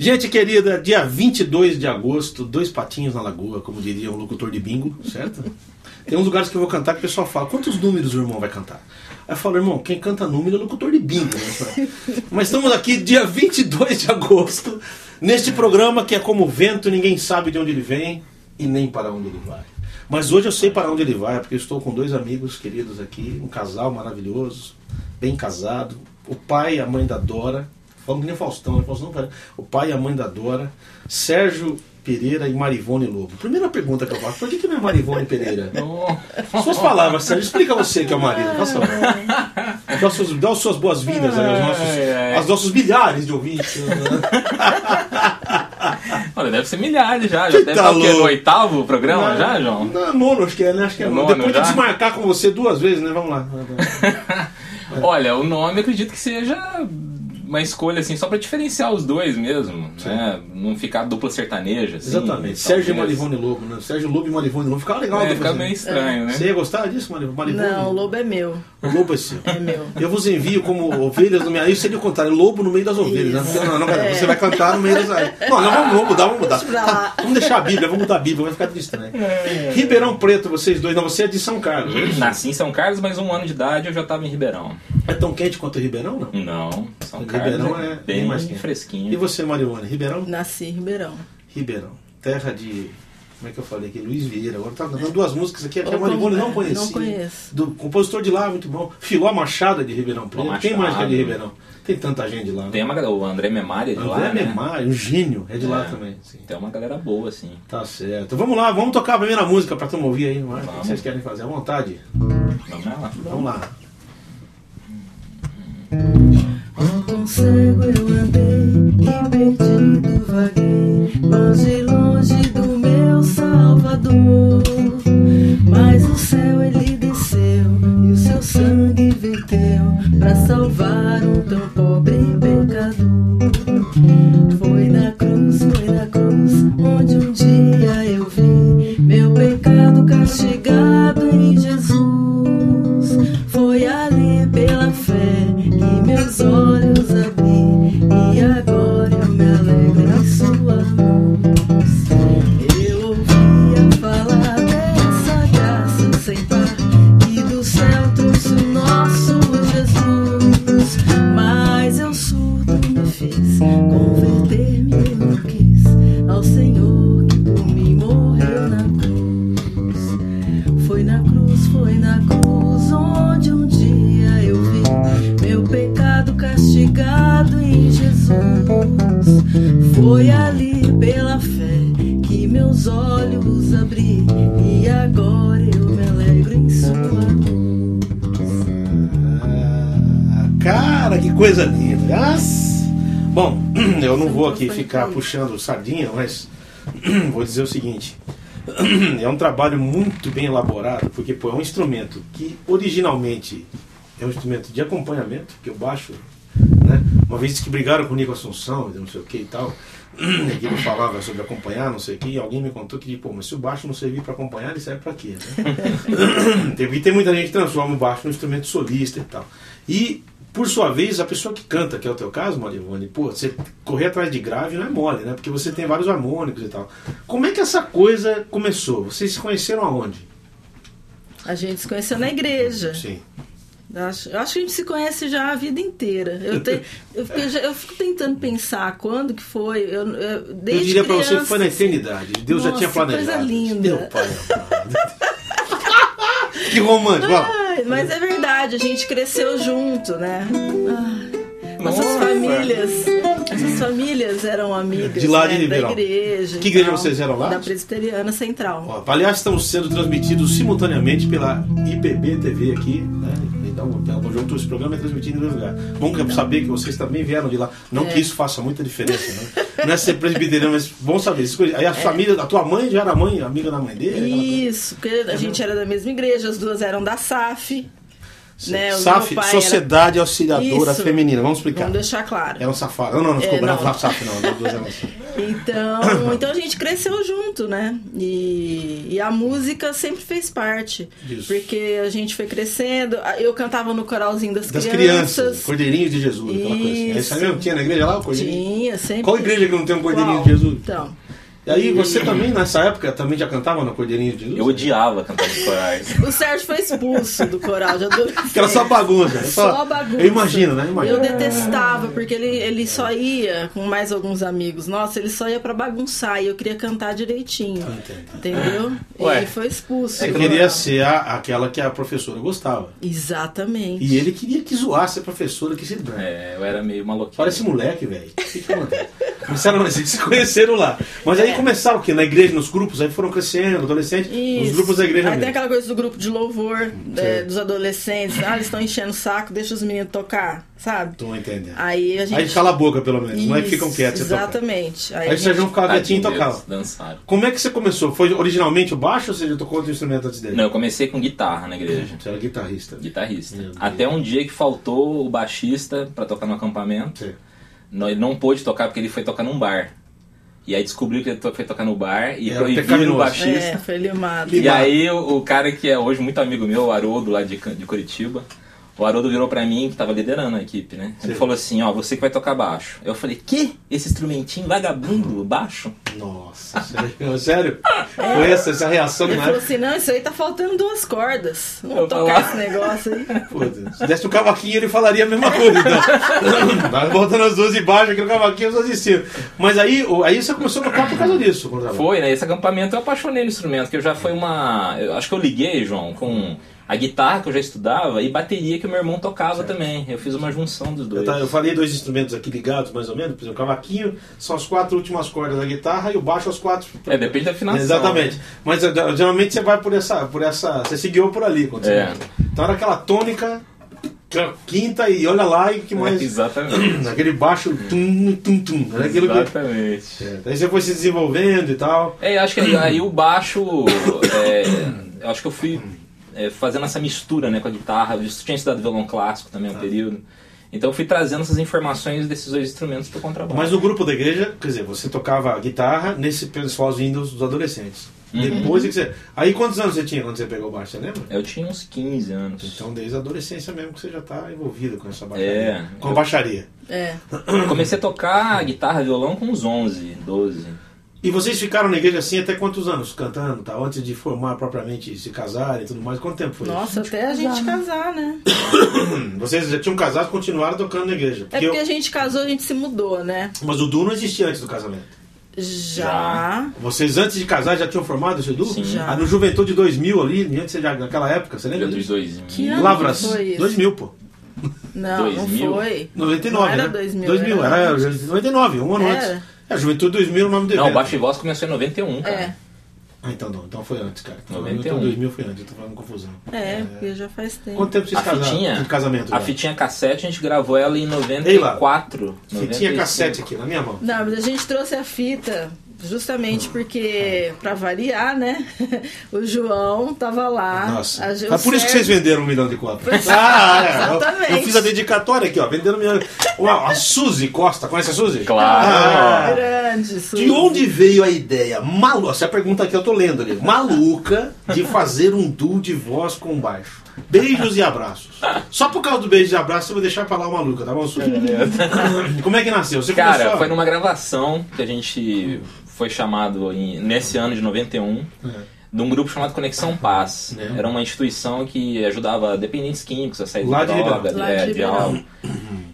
Gente querida, dia 22 de agosto, dois patinhos na lagoa, como diria um locutor de bingo, certo? Tem uns lugares que eu vou cantar que o pessoal fala, quantos números o irmão vai cantar? Aí eu falo, irmão, quem canta número é locutor de bingo. Né? Mas estamos aqui dia 22 de agosto, neste programa que é como vento, ninguém sabe de onde ele vem e nem para onde ele vai. Mas hoje eu sei para onde ele vai, porque eu estou com dois amigos queridos aqui, um casal maravilhoso, bem casado, o pai e a mãe da Dora, falando que nem Faustão, né? Faustão não, o pai e a mãe da Dora, Sérgio Pereira e Marivone Lobo. Primeira pergunta que eu faço, por que, que não é Marivone Pereira? Suas palavras, Sérgio, explica você que é o marido, faça dá, os seus, dá as suas boas-vindas aos nossos, aos nossos milhares de ouvintes. Né? Olha, deve ser milhares já. Já deve tá estar no oitavo programa já, João? Não, nono, acho que é, né? Acho que é nono. Depois já? de desmarcar com você duas vezes, né? Vamos lá. Olha, o nome acredito que seja uma escolha assim só para diferenciar os dois mesmo, Sim. né? Não ficar dupla sertaneja. Assim, Exatamente. Sérgio e Marivone Lobo, né? Sérgio Lobo e Marivone Lobo. Ficava legal. É, fica meio estranho, é. né? Você ia gostar disso, Marivone? Não, o Lobo é meu. O Lobo é seu. É meu. Eu vos envio como ovelhas no meio. Isso seria o contrário. Lobo no meio das ovelhas. Né? Não, não, é. Você vai cantar no meio das. Não, não, vamos, vamos mudar, vamos mudar. Tá, vamos deixar a Bíblia, vamos mudar a Bíblia, vai ficar estranho. É. Ribeirão Preto, vocês dois. Não, você é de São Carlos. É Nasci em São Carlos, mas um ano de idade eu já estava em Ribeirão. É tão quente quanto Ribeirão, não? Não. São Carlos Ribeirão é, bem bem mais fresquinho. E você, Marione, Ribeirão? Nasci em Ribeirão. Ribeirão. Terra de. Como é que eu falei aqui? Luiz Vieira. Agora tá dando duas músicas aqui, que a Maribone não conhecia. Não conheço. Do compositor de lá, muito bom. Filó Machado é de Ribeirão Preto. Quem mais que é de Ribeirão? Tem tanta gente de lá. Né? Tem uma o André Memari é de André lá. André né? Memari, um gênio, é de é, lá também. Sim. Tem uma galera boa, assim. Tá certo. Vamos lá, vamos tocar a primeira música pra tu ouvir aí. Vamos. O que vocês querem fazer? À vontade. Vamos lá. Vamos lá. Com cego eu andei e perdido vaguei, longe, longe do meu Salvador. Mas o céu ele desceu e o seu sangue verteu para salvar um tão pobre pecador. Foi na cruz, foi na cruz, onde um dia eu vi meu pecado castigado em Jesus. Aqui ficar puxando sardinha, mas vou dizer o seguinte. É um trabalho muito bem elaborado, porque pô, é um instrumento que originalmente é um instrumento de acompanhamento, que eu baixo, né? Uma vez que brigaram com o Nico Assunção, não sei o que e tal, e ele falava sobre acompanhar, não sei o que, e alguém me contou que, pô, mas se o baixo não servir para acompanhar, ele serve para quê? Né? tem, tem muita gente que transforma o baixo num instrumento solista e tal. E por sua vez, a pessoa que canta, que é o teu caso, Marivone, pô, você correr atrás de grave não é mole, né? Porque você tem vários harmônicos e tal. Como é que essa coisa começou? Vocês se conheceram aonde? A gente se conheceu na igreja. Sim. Acho, eu acho que a gente se conhece já a vida inteira. Eu, te, eu, eu, eu fico tentando pensar quando que foi. Eu, eu, desde eu diria para você que foi na eternidade. Deus Nossa, já tinha planejado. coisa linda. Meu pai amado. que romântico. Mas é verdade, a gente cresceu junto, né? Ai, nossas Nossa. famílias. Nossas famílias eram amigas De lá de né, Ribeirão. da igreja. Que igreja tal, vocês eram lá? Da Presbiteriana Central. Ó, aliás, estamos sendo transmitidos simultaneamente pela IPB TV aqui, né? Então, o conjunto esse programa é transmitido em dois lugares. Bom é saber que vocês também vieram de lá. Não É. que isso faça muita diferença, né? Não é ser presbiteriano, mas bom saber. Aí a família, a tua mãe já era mãe, amiga da mãe dele? Isso, porque a gente era da mesma igreja, as duas eram da SAF. Né? O SAF, pai era- Sociedade Auxiliadora Isso. Feminina, vamos explicar. Vamos deixar claro. É um safado. Não, não, não ficou É, bravo não. SAF, não. Emoções. Então, então a gente cresceu junto, né? E, e a música sempre fez parte. Isso. Porque a gente foi crescendo. Eu cantava no coralzinho das, Das crianças. crianças, Cordeirinho de Jesus, aquela coisa assim. É isso aí mesmo? Tinha na igreja lá o Cordeirinho? Tinha, sempre. Qual igreja que não tem um Cordeirinho Qual? de Jesus? Então. E aí você também, nessa época, também já cantava no Cordeirinho de Jesus? Eu odiava cantar nos corais. O Sérgio foi expulso do coral de adolescente. Que era só bagunça. é Só bagunça. Eu imagino, né? Imagino. Eu detestava, porque ele, ele só ia com mais alguns amigos. Nossa, ele só ia pra bagunçar e eu queria cantar direitinho. Entendi. Entendeu? Ué. E ele foi expulso. Você do queria ser a- aquela que a professora gostava. Exatamente. E ele queria que zoasse a professora que se dane. É, eu era meio maluquinho. Parece moleque, velho. O que que acontece? Começaram, vocês se conheceram lá. Mas aí começaram o quê? Na igreja, nos grupos, aí foram crescendo, adolescentes, nos Isso. grupos da igreja Aí tem mesmo. aquela coisa do grupo de louvor, é, Sim. dos adolescentes. Ah, eles estão enchendo o saco, deixa os meninos tocar, sabe? Tô entendendo. Aí a gente. Aí cala a boca, pelo menos. Não é que Isso, ficam quietos. toca. Exatamente. Aí a o Sérgio gente- ficava quietinho e deles, Dançaram. Como é que você começou? Foi originalmente o baixo ou você já tocou outro instrumento antes dele? Não, eu comecei com guitarra na igreja. Você era guitarrista. Guitarrista. Até um dia que faltou o baixista pra tocar no acampamento. Sim. Não, ele não pôde tocar porque ele foi tocar num bar. E aí descobriu que ele to- foi tocar no bar e Era pecaminoso. o baixista. É, foi limado. Lim- E aí o, o cara que é hoje muito amigo meu, o Haroldo lá de, de Curitiba, o Haroldo virou pra mim, que tava liderando a equipe, né? Ele Sim. falou assim, ó, você que vai tocar baixo. Eu falei, que? Esse instrumentinho vagabundo, baixo? Nossa, sério? sério? Foi essa, essa reação Ele na falou assim: não, isso aí tá faltando duas cordas. Vamos tocar falava- esse negócio aí. Foda-se. Se desse o cavaquinho, ele falaria a mesma coisa. Então. Tava botando as duas embaixo, aqui no cavaquinho, as duas em cima. Mas aí, aí você começou a tocar por causa disso. Foi, né? Esse acampamento eu apaixonei no instrumento, que eu já foi uma. Eu acho que eu liguei, João, com a guitarra que eu já estudava e bateria que o meu irmão tocava também. Eu fiz uma junção dos Eu, dois. ta- eu falei dois instrumentos aqui ligados, mais ou menos. Por exemplo, o cavaquinho são as quatro últimas cordas da guitarra e o baixo as quatro. É, depende da afinação. Exatamente. Mas eh, geralmente você vai por essa, por essa. Você seguiu por ali quando você É. Então era aquela tônica, aquela quinta e olha lá e que mais. É, exatamente. Aquele baixo tum, tum, tum. Era aquilo que. Exatamente. É, Aí você foi se desenvolvendo e tal. É, eu acho que aí, aí o baixo. é, eu acho que eu fui é, fazendo essa mistura né, com a guitarra. Eu tinha estudado violão clássico também um período. Então eu fui trazendo essas informações desses dois instrumentos pro contrabaixo. Mas no grupo da igreja, quer dizer, você tocava guitarra nesse pessoalzinho dos, dos adolescentes. Uhum. Depois é que você. Aí quantos anos você tinha quando você pegou o baixo, você lembra? Eu tinha uns 15 anos. Então desde a adolescência mesmo que você já está envolvido com essa baixaria. É. Com a baixaria. É. Comecei a tocar guitarra, violão com uns 11, 12. E vocês ficaram na igreja assim até quantos anos cantando, tá? Antes de formar propriamente, se casarem e tudo mais. Quanto tempo foi Nossa, até a gente casar, né? isso? Vocês já tinham casado e continuaram tocando na igreja. É Porque porque eu- a gente casou, a gente se mudou, né? Mas o Du não existia antes do casamento. Já. Vocês antes de casar já tinham formado esse Du? Sim. Já. Ah, no Juventude 2000 ali, antes já, naquela época, você lembra disso? 2000. Que ano? Lavras, foi isso? 2000, pô. Não, 2000? não foi. 99, Não era né? 2000, 2000, era era, antes. 99, um ano Era. antes. É, Juventude 2000 o nome do Não, o evento. Baixo e Voz começou em 91, cara. É. Ah, então não, então foi antes, cara. Então, 91. Então 2000 foi antes, eu tô falando confusão. É, porque já faz tempo. Quanto tempo vocês A casaram? fitinha, de casamento? a já? fitinha cassete a gente gravou ela em Ei lá. 94. Fitinha 95. cassete aqui, na minha mão. Não, mas a gente trouxe a fita justamente porque, pra variar, né? O João tava lá. Nossa. a- É o por isso que vocês venderam um milhão de cópias. Ah, é. Eu- Exatamente. Eu, fiz a dedicatória aqui, ó. Vendendo um milhão. Uau, a Suzy Costa, conhece a Suzy? Claro. Ah, Grande, Suzy. De onde veio a ideia maluca? Essa é a pergunta que eu tô lendo ali. Maluca de fazer um duo de voz com baixo. Beijos e abraços. Só por causa do beijo e abraço eu vou deixar pra lá o maluca, tá bom, Suzy? Como é que nasceu? Você Cara, começou... foi numa gravação que a gente foi chamado em- nesse ano de 91 É. de um grupo chamado Conexão Paz. É. Era uma instituição que ajudava dependentes químicos a sair Lá de de droga. Lá é, de de álcool.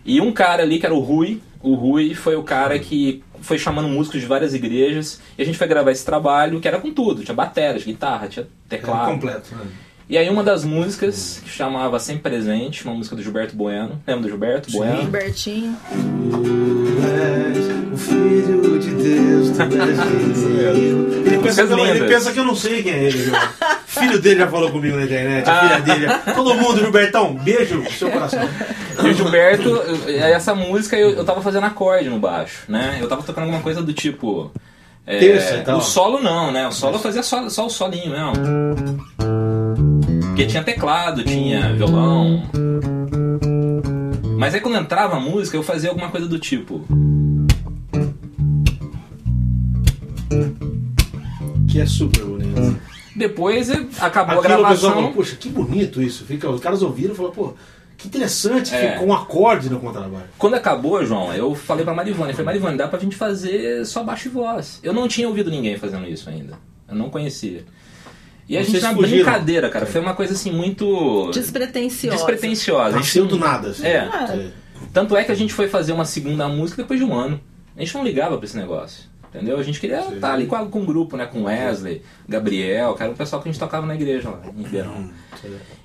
E um cara ali que era o Rui, o Rui foi o cara que foi chamando músicos de várias igrejas e a gente foi gravar esse trabalho que era com tudo, tinha bateria, guitarra, tinha É, teclado. completo. né? E aí uma das músicas que chamava Sempre Presente, uma música do Gilberto Bueno. Lembra do Gilberto Sim. Bueno? Gilbertinho. Tu és o filho de Deus, tu és. Ele pensa, Músicas que eu, ele pensa que eu não sei quem é ele. viu? filho dele já falou comigo na internet, a Ah. filha dele. já- Todo mundo, Gilbertão, beijo no seu coração. E o Gilberto, eu- essa música eu, eu tava fazendo acorde no baixo, né? Eu tava tocando alguma coisa do tipo. é, Terça e tal. O solo não, né? O solo eu fazia só, só o solinho mesmo. Porque tinha teclado, tinha violão. Mas aí quando entrava a música, eu fazia alguma coisa do tipo. Que é super bonito. Depois eh, acabou Aquilo a pessoal gravação. fala, poxa, que bonito isso. Fica, os caras ouviram e falaram, pô, que interessante, É. ficou um acorde no contrabaixo. Quando acabou, João, eu falei pra Marivane, falei, Marivane, dá pra gente fazer só baixo e voz. Eu não tinha ouvido ninguém fazendo isso ainda. Eu não conhecia. E a Vocês gente na fugiram. brincadeira, cara, foi uma coisa assim muito Despretensiosa. despretensiosa. Nasceu não- do nada. Assim. É. É. Tanto é que a gente foi fazer uma segunda música depois de um ano. A gente não ligava pra esse negócio. Entendeu? A gente queria estar ali com, a- com um grupo, né? Com Wesley, Gabriel, que era o pessoal que a gente tocava na igreja lá em Ribeirão.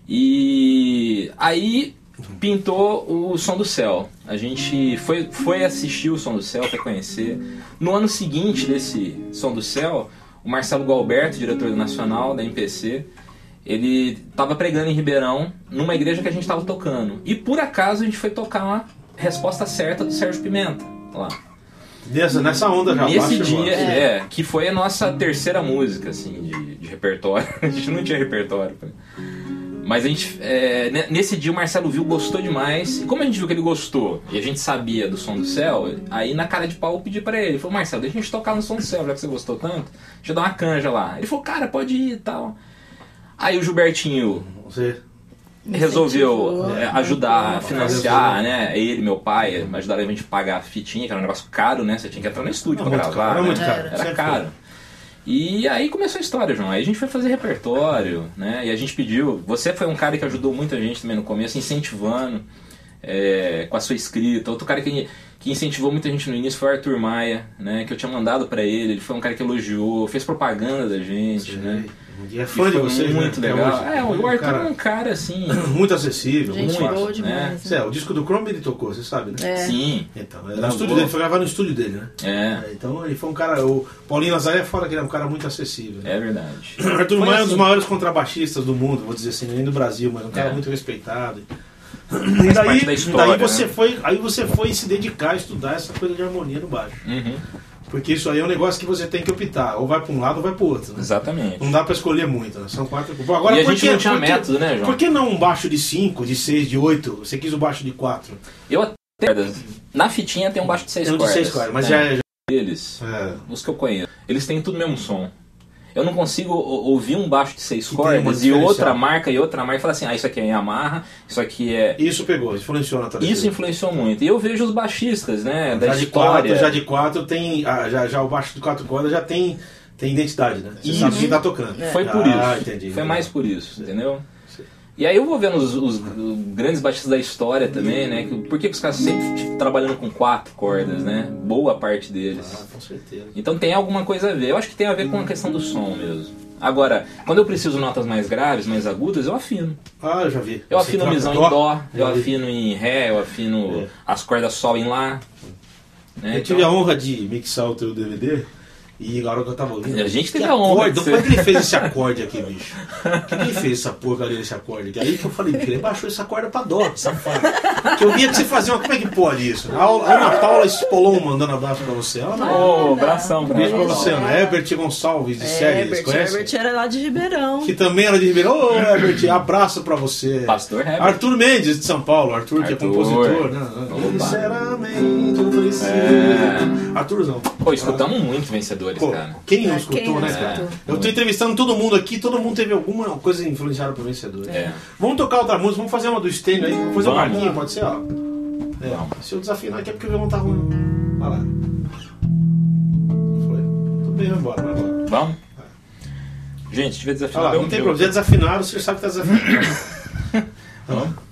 E aí pintou o Som do Céu. A gente foi, foi assistir o Som do Céu, foi conhecer. No ano seguinte desse Som do Céu, o Marcelo Gualberto, diretor nacional da MPC, ele estava pregando em Ribeirão, numa igreja que a gente estava tocando. E por acaso a gente foi tocar uma resposta certa do Sérgio Pimenta lá. Nessa, nessa onda já. Nesse dia, voz. é. que foi a nossa terceira música, assim, de, de repertório. a gente não tinha repertório. cara. Mas a gente, é, ne- nesse dia o Marcelo viu, gostou demais. E como a gente viu que ele gostou e a gente sabia do som do céu, aí na cara de pau eu pedi pra ele. Falou, Marcelo, deixa a gente tocar no som do céu, já que você gostou tanto. Deixa eu dar uma canja lá. Ele falou, cara, pode ir e tal. Aí o Gilbertinho Você. resolveu Incentivou. é, ajudar a financiar, né? Ele, meu pai, ajudaram a gente a pagar a fitinha, que era um negócio caro, né? Você tinha que entrar no estúdio Era pra gravar. caro, era né? muito caro. Era Sempre caro. E aí começou a história, João. Aí a gente foi fazer repertório, né? E a gente pediu. Você foi um cara que ajudou muita gente também no começo, incentivando é, com a sua escrita. Outro cara que, que incentivou muita gente no início foi o Arthur Maia, né? Que eu tinha mandado pra ele. Ele foi um cara que elogiou, fez propaganda da gente, né? E é E fã de vocês, muito né? Legal. É, o Arthur cara é um cara assim. muito acessível, Gente muito boa fácil. demais. Cê, né? o disco do Chrome ele tocou, você sabe, né? É. Sim. Então, era no estúdio dele, foi gravar no estúdio dele, né? É, É, Então ele foi um cara. O Paulinho Nazaré fora que ele é um cara muito acessível. né? é verdade. Arthur Maia é um assim. dos maiores contrabaixistas do mundo, vou dizer assim, nem do Brasil, mas um cara É. muito respeitado. E daí, da história, daí você né? foi, aí você foi se dedicar a estudar essa coisa de harmonia no baixo. Uhum, Porque isso aí é um negócio que você tem que optar, ou vai para um lado ou vai para o outro. Né? exatamente. Não dá para escolher muito, né? São quatro. Agora, E a gente que- não tinha por que- método, né, João? Por que não um baixo de 5, de 6, de 8? Você quis o baixo de 4? Eu até. Na fitinha tem um baixo de seis Tem um de cordas. 6 cordas, mas né? já é. já- Eles, é. os que eu conheço, eles têm tudo o mesmo som. Eu não consigo ouvir um baixo de seis cordas e outra marca e outra marca e falar assim, ah, isso aqui é Yamaha, isso aqui é. Isso pegou, influenciou na tua Isso influenciou muito. E eu vejo os baixistas, né? Da já de história. 4, já de 4 tem. ah, já, já o baixo de 4 cordas já tem, tem identidade, né? Você Isso. sabe quem tá tocando. Foi por Ah, isso. entendi. Foi mais por isso, entendeu? E aí eu vou vendo os, os grandes baixistas da história também, né? Por que os caras sempre tipo, trabalhando com quatro cordas, né? Boa parte deles. Ah, com certeza. Então tem alguma coisa a ver. Eu acho que tem a ver com a questão do som mesmo. Agora, quando eu preciso notas mais graves, mais agudas, eu afino. Ah, eu já vi. Eu Você afino misão em dó, eu afino em ré, eu afino É. as cordas sol em lá. Né? Eu tive Então, a honra de mixar o teu DVD e agora que eu tava ouvindo. A gente que teve a honra acorde, de Como é que ele fez esse acorde aqui, bicho? Quem que fez essa porcaria desse acorde aqui? Aí que eu falei, ele baixou essa corda pra dó, safado. Que eu via que você fazia uma. Como é que pode isso? A Ana Paula Spolon mandando abraço pra você. Ela não. Ô, abração Beijo pra você, Ana. Herbert Gonçalves, de séries, Herbert, conhece? Herbert era lá de Ribeirão. Que também era de Ribeirão. Ô, Herbert, abraço pra você. Pastor Herbert. Arthur Mendes, de São Paulo. Arthur, que é Arthur. compositor. Né? Sinceramente, eu preciso. É. Arthurzão. Pô, escutamos muitos vencedores, Pô, cara. quem não É, escutou, né, escutou? cara? Eu tô entrevistando todo mundo aqui, todo mundo teve alguma coisa influenciada por vencedor. É. Vamos tocar outra música, vamos fazer uma do Stênio aí, vamos fazer um Vamos. marquinho, pode ser, ó. É, Vamos. se eu desafinar aqui é porque o violão tá ruim. Vai lá. Foi. Tudo bem, vai embora, vai embora. Vamos? Gente, devia Olha desafinar. lá, bem não tem problema, já desafinaram, você sabe que tá desafinado. Vamos? Navega,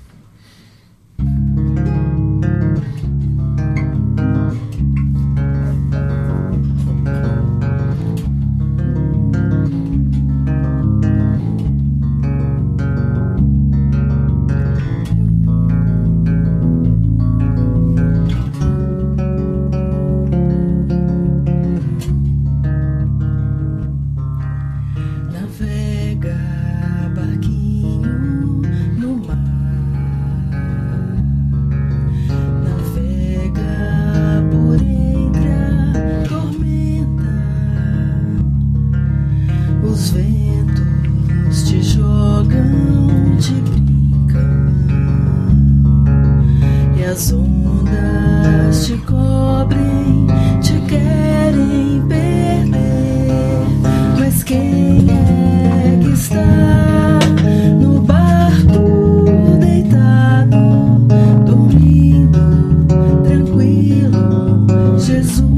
Jesus.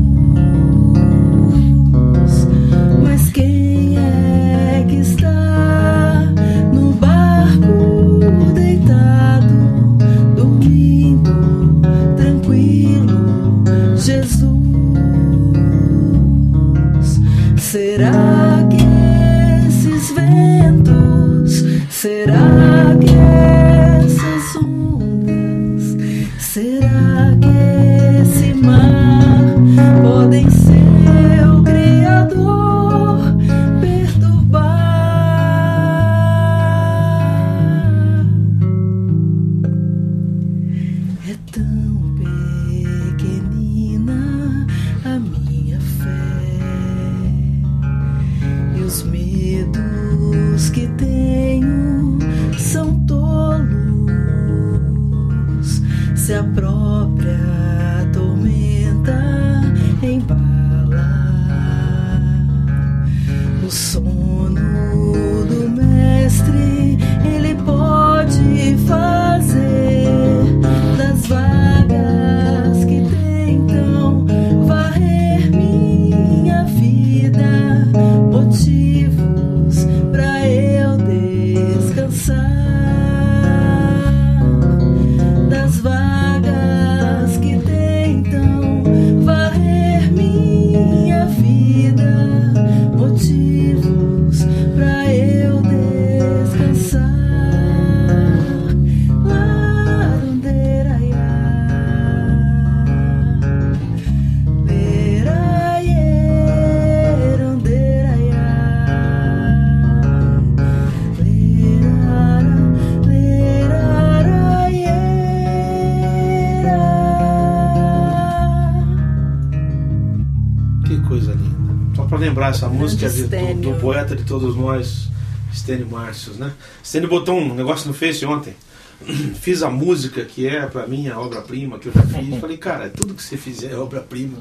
Para essa música de- do, do poeta de todos nós, Stênio Márcios, né? Stênio botou um negócio no Face ontem. Fiz a música que é pra mim a obra-prima que eu já fiz. Falei, cara, tudo que você fizer é obra-prima.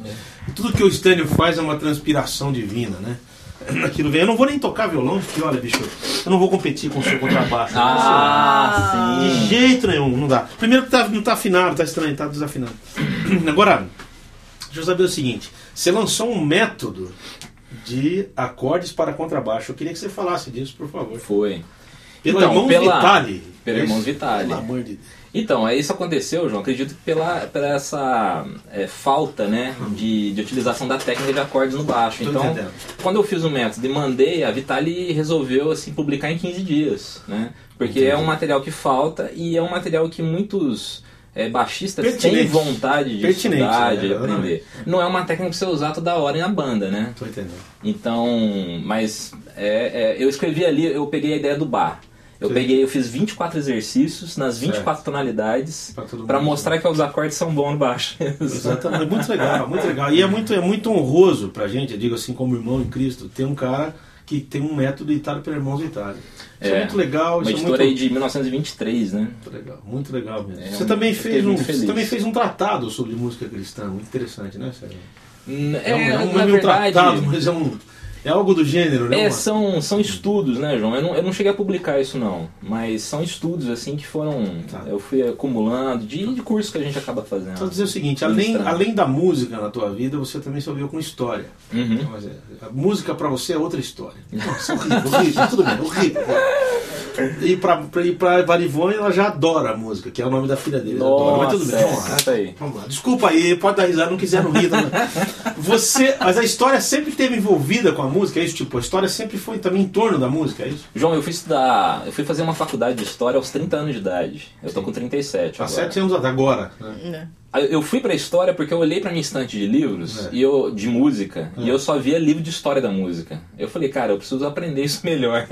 Tudo que o Stênio faz é uma transpiração divina, né? Aquilo vem. Eu não vou nem tocar violão, porque olha, bicho, eu não vou competir com o seu contrabaixo. Ah, De sim. jeito nenhum, não dá. Primeiro que tá, não tá afinado, tá estranho, tá desafinado. Agora, deixa eu saber o seguinte: você lançou um método de acordes para contrabaixo. Eu queria que você falasse disso, por favor. Foi. Pelo Então, pela- Vitali. pelo É irmão isso? Vitali. Pelo amor de Deus. Então, é isso aconteceu, João. Acredito que pela, pela essa é, falta né, de, de utilização da técnica de acordes no baixo. Então, quando eu fiz o método e mandei, a Vitali resolveu assim, publicar em 15 dias. Né? Porque Entendi. é um material que falta e é um material que muitos é, baixistas têm Pertinente. vontade de Pertinente, estudar, né? de aprender. Não é uma técnica que você usar toda hora na banda, né? Tô entendendo. Então, mas é, é, eu escrevi ali, eu peguei a ideia do bar. Eu Sim. peguei, eu fiz 24 exercícios nas 24 tonalidades Pra todo para mostrar que os acordes são bons no baixo. Exatamente, muito legal, muito legal. E é muito, é muito honroso pra gente, eu digo assim, como irmão em Cristo, ter um cara que tem um método ditado pelo Irmãos Vitali. Isso é, muito legal, Uma isso é editora muito, aí de 1923, né? muito legal, muito legal mesmo. É, você um- também fez um, você também fez um tratado sobre música cristã, muito interessante, né, Sérgio? N- É, um, é um, na é um verdade, tratado, mas é um é algo do gênero, né? É, são, são estudos, né, João? Eu não, eu não cheguei a publicar isso, não. Mas são estudos, assim, que foram... Tá. Eu fui acumulando de, de curso que a gente acaba fazendo. Só dizer o seguinte, além, além da música na tua vida, você também se ouviu com história. Uhum. Mas é, a música pra você é outra história. Nossa, horrível, horrível, tudo bem, horrível. E pra, pra, e pra Varivone, ela já adora a música, que é o nome da filha dele. adora, mas tudo bem, Nossa, vamos lá. aí. Vamos lá. Desculpa aí, pode dar risada, não quiseram rir. Também. Você, mas a história sempre esteve envolvida com a música, é isso? Tipo, a história sempre foi também em torno da música, é isso? João, eu fui estudar... Eu fui fazer uma faculdade de História aos 30 anos de idade. Eu tô com 37 Há agora. sete anos atrás, agora. né? Aí Eu fui pra história porque eu olhei pra minha estante de livros É. e eu de música É. e eu só via livro de história da música. Eu falei, cara, eu preciso aprender isso melhor.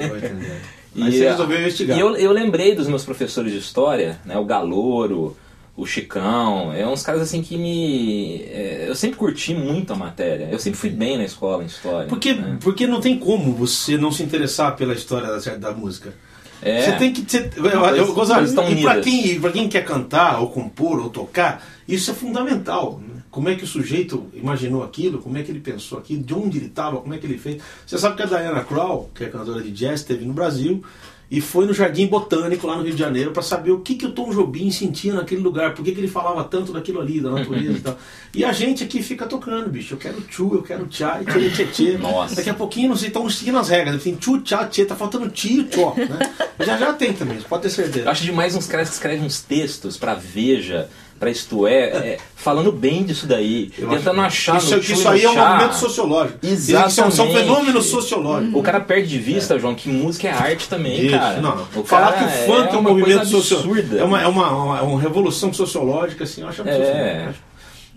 Entendendo. E, você resolveu investigar. E eu, eu lembrei dos meus professores de história, né, o Galouro, o Chicão, é uns caras assim que me. é, eu sempre curti muito a matéria. Eu sempre fui bem na escola em história. Porque, né? porque não tem como você não se interessar pela história da, da música. É. Você tem que. Você, eu, eu, Gonzalo, e pra unidas. quem, pra quem quer cantar, ou compor, ou tocar, isso é fundamental. né? Como é que o sujeito imaginou aquilo, como é que ele pensou aquilo, de onde ele estava, como é que ele fez. Você sabe que a Diana Krall, que é cantora de jazz, esteve no Brasil e foi no Jardim Botânico, lá no Rio de Janeiro, para saber o que, que o Tom Jobim sentia naquele lugar, por que, que ele falava tanto daquilo ali, da natureza e tal. E a gente aqui fica tocando, bicho. Eu quero tchu, eu quero tchá, tchê, tchê, tchê. Nossa. Daqui a pouquinho, não sei, estão seguindo as regras. Tem tchu, tchá, tchê, tá faltando tio, tchó, né? Já já tem também, pode ter Eu certeza. acho demais uns caras que escrevem uns textos pra Veja, pra Isto é, é, falando bem disso daí, Eu tentando achar isso, no isso aí é um movimento sociológico. Isso São, Exatamente. fenômenos sociológicos. O cara perde de vista, João, que música é arte também, Isso, cara. não, O falar cara que o funk é, um uma movimento sociológico. É uma, é uma, uma, uma revolução sociológica, assim, eu acho absurdo. É.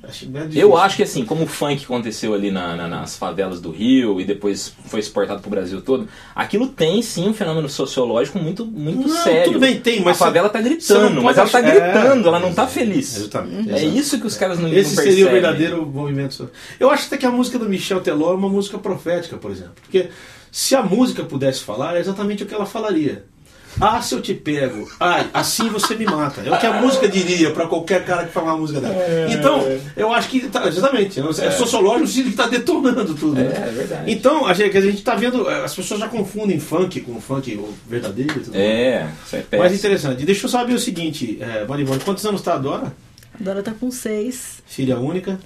Eu difícil. acho que assim, como o funk aconteceu ali na- na- nas favelas do Rio e depois foi exportado pro Brasil todo, aquilo tem sim um fenômeno sociológico muito, muito Não, sério. tudo bem, tem, mas a favela tá não gritando, mas ela tá achar- gritando, É, ela não tá feliz. Exatamente. É isso que os caras não, não Esse percebem. seria o verdadeiro movimento social. Eu acho até que a música do Michel Teló é uma música profética, por exemplo. Porque se a música pudesse falar, é exatamente o que ela falaria. Ah, se eu te pego, ai, assim você me mata. É o que a música diria pra qualquer cara que falar uma música dela. Então, eu acho que, tá, exatamente, é, sociológico o sentido que tá detonando tudo. É, né? é verdade. Então, a gente, a gente tá vendo, eh, as pessoas já confundem funk com funk verdadeiro e tudo. É, isso é Mais péssimo. interessante. Deixa eu saber o seguinte, é, quantos anos tá a Dora? A Dora tá com seis. Filha única.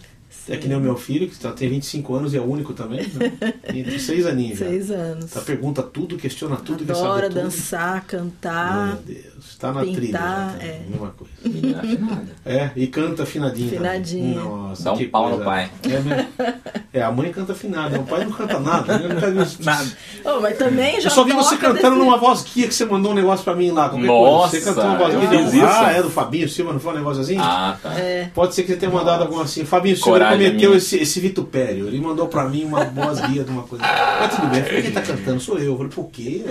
É que nem o meu filho, que tá, tem 25 anos e é único também. Né? Tem seis aninhos já. Seis anos. Tá, pergunta tudo, questiona tudo, Adora saber tudo. dançar, cantar. Meu Deus, tá na pintar, trilha. Já, tá, é. Mesma coisa. Menina afinada. É, e canta afinadinho. Afinadinho. Nossa, Dá um pau no pai. É, mesmo. é, a mãe canta afinada, o pai não canta nada. Eu nunca vi isso. Nada. Oh, mas também já Eu só vi você cantando desse- numa voz guia que você mandou um negócio pra mim lá. Nossa, coisa. Você cantou uma voz guia. Ah, é do Fabinho Silva, não foi um negócio assim? Ah, tá. É. Pode ser que você tenha mandado alguma assim. Fabinho Silva cometeu minha. esse, esse vitupério. Ele mandou pra mim uma voz guia de uma coisa. Mas tudo bem, falei, quem tá cantando sou eu. Eu falei, por quê?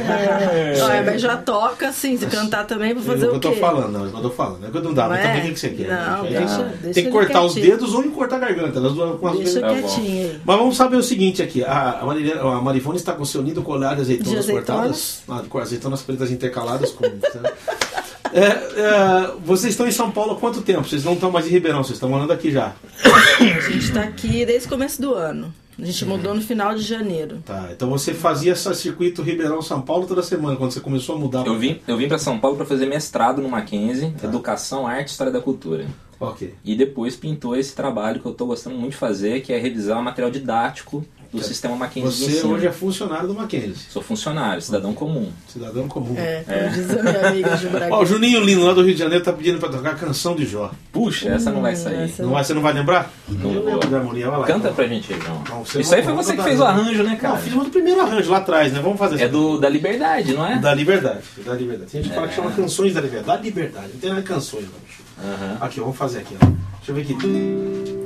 Olha, mas já toca assim, se cantar também, vou fazer É o o que eu quê? tô falando, não, é eu tô falando. É que eu não dá, mas também é? o que que você quer? Não, né? deixa- Tem deixa que cortar os dedos ou cortar a garganta. Das duas, com as Deixa Tá quietinho. Mas vamos saber o seguinte aqui. A, a, Maria- a Marivone está com seu lindo colar de azeitonas, De azeitonas? cortadas. Ah, com azeitonas pretas intercaladas com. É, é, vocês estão em São Paulo há quanto tempo? Vocês não estão mais em Ribeirão, vocês estão morando aqui já. A gente tá aqui desde o começo do ano. A gente mudou no final de janeiro. Tá, então você fazia esse circuito Ribeirão-São Paulo toda semana, quando você começou a mudar. Eu vim, eu vim para São Paulo para fazer mestrado no Mackenzie, Educação, Arte e História da Cultura. Ok. E depois pintou esse trabalho que eu estou gostando muito de fazer, que é revisar o material didático do sistema Mackenzie Você ensino. hoje é funcionário do Mackenzie, Sou funcionário, cidadão comum. cidadão comum. É, como diz a minha amiga de. Ó, o Juninho Lino, lá do Rio de Janeiro, tá pedindo pra tocar a canção de Jó. Puxa, essa não vai sair. essa- Não vai, você não vai lembrar? Não Eu vou. lembro da harmonia, vai lá. Canta então. pra gente aí, João. Não, Isso não- aí foi você que fez o arranjo, né, cara? Não, fizemos do primeiro arranjo lá atrás, né? Vamos fazer É do da Liberdade, não é? Da liberdade, da liberdade. Tem gente que fala É. que chama canções da liberdade. Da liberdade, não tem nada de canções, não. Aham. Aqui, vamos fazer aqui, ó. Deixa eu ver aqui.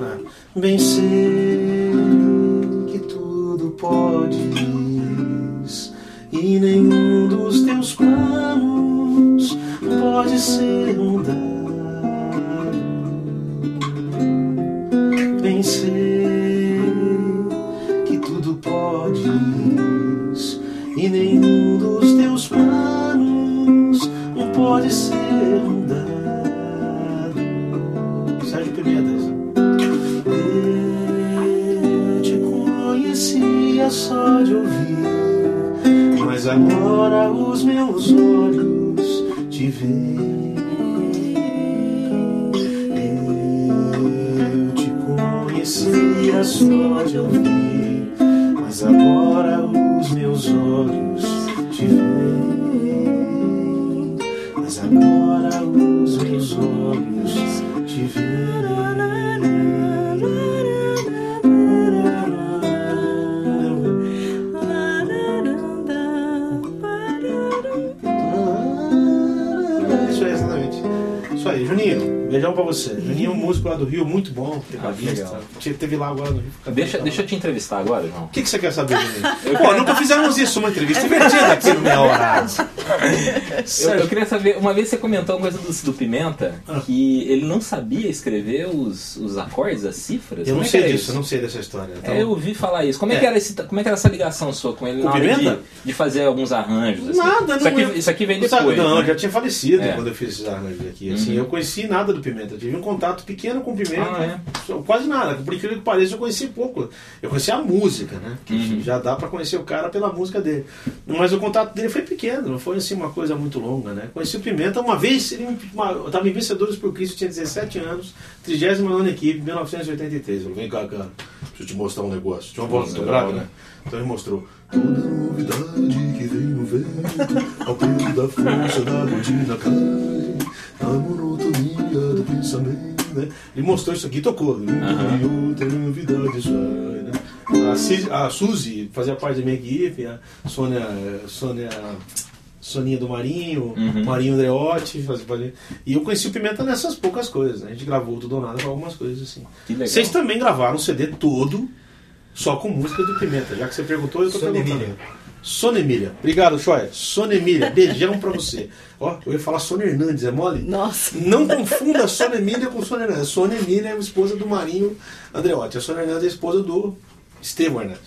Ah. Bem tudo podes e nenhum dos teus planos pode ser mudado. Bem sei que tudo podes e nenhum agora os meus olhos te veem. Eu te conhecia só de ouvir, mas agora os meus olhos te veem. Mas agora os meus olhos te veem. Beijão pra você. Juninho é um músico lá do Rio, muito bom, tecladista. Te- Teve lá agora no Rio. Deixa, deixa eu te entrevistar agora, João. O que, que você quer saber, Juninho? Pô, nunca fizemos isso, uma entrevista divertida aqui no Meia Hora. Eu, eu queria saber, uma vez você comentou uma coisa do, do Pimenta, Ah. que ele não sabia escrever os, os acordes, as cifras. Eu não é sei disso, isso? eu não sei dessa história. Então, É, eu ouvi falar isso. Como é, É. que era esse, como é que era essa ligação sua com ele Com na hora de, de fazer alguns arranjos? assim? Nada, isso não aqui, é- isso aqui vem Sabe, depois. Não, né? já tinha falecido É. quando eu fiz esses arranjos aqui. Assim, Uhum. Eu conheci nada do Pimenta. Eu tive um contato pequeno com o Pimenta. Ah, só- Quase nada. Por incrível que pareça, eu conheci pouco. Eu conheci a música, né? Que Uhum. Já dá pra conhecer o cara pela música dele. Mas o contato dele foi pequeno, não foi assim uma coisa muito longa, né? Conheci o Pimenta uma vez, ele, uma, eu estava em Vencedores por Cristo, tinha 17 anos, 39 equipe, 1983. Eu falei, vem cá, cara, deixa eu te mostrar um negócio. Tinha uma voz Legal, grave, né? Então ele mostrou. Toda novidade que vem no vento, ao peso da força da rotina cai, na monotonia do pensamento, né? Ele mostrou isso aqui e tocou. Aham. E outra novidade sai, né? A, Cis- a Suzy fazia parte da minha equipe, a Sônia, Sônia Soninha do Marinho, Uhum. Marinho Andreotti, e eu conheci o Pimenta nessas poucas coisas, né? A gente gravou tudo ou nada com algumas coisas assim. Que legal. Vocês também gravaram um CD todo só com música do Pimenta. Já que você perguntou, eu tô Sônia perguntando. Emília. Sônia Emília. Obrigado, Choia. Sônia Emília. Beijão pra você. Ó, eu ia falar Sônia Hernandes, é mole? Nossa. Não confunda Sônia Emília com Sônia Hernandes. Sônia Emília é a esposa do Marinho Andreotti. A Sônia Hernandes é a esposa do Estevão Hernandes.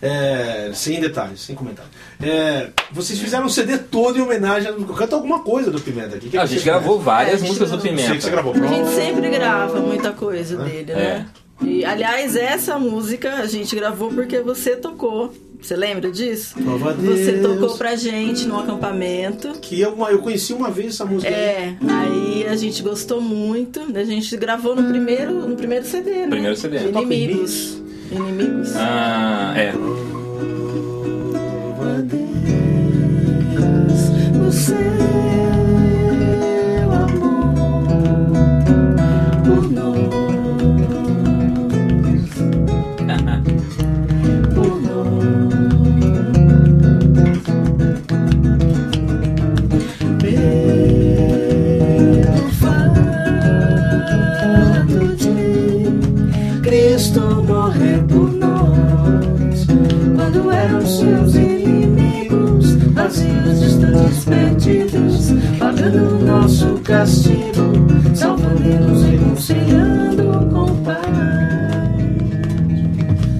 É, sem detalhes, sem comentário. É, vocês fizeram um CD todo em homenagem a. Canta alguma coisa do Pimenta aqui. que a que gente você gravou várias É, a gente músicas do. Pimenta. Sei que você gravou. A gente sempre grava muita coisa dele, É. né? E, aliás, essa música a gente gravou porque você tocou. Você lembra disso? Louva Você Deus. tocou pra gente num acampamento. Que eu, eu conheci uma vez essa música. É, aí a gente gostou muito. A gente gravou no primeiro, no primeiro CD, né? Primeiro CD. Inimigos. Inimigos. Ah, é. Louva Deus, o pagando o nosso castigo, salvando-nos, reconciliando com o Pai.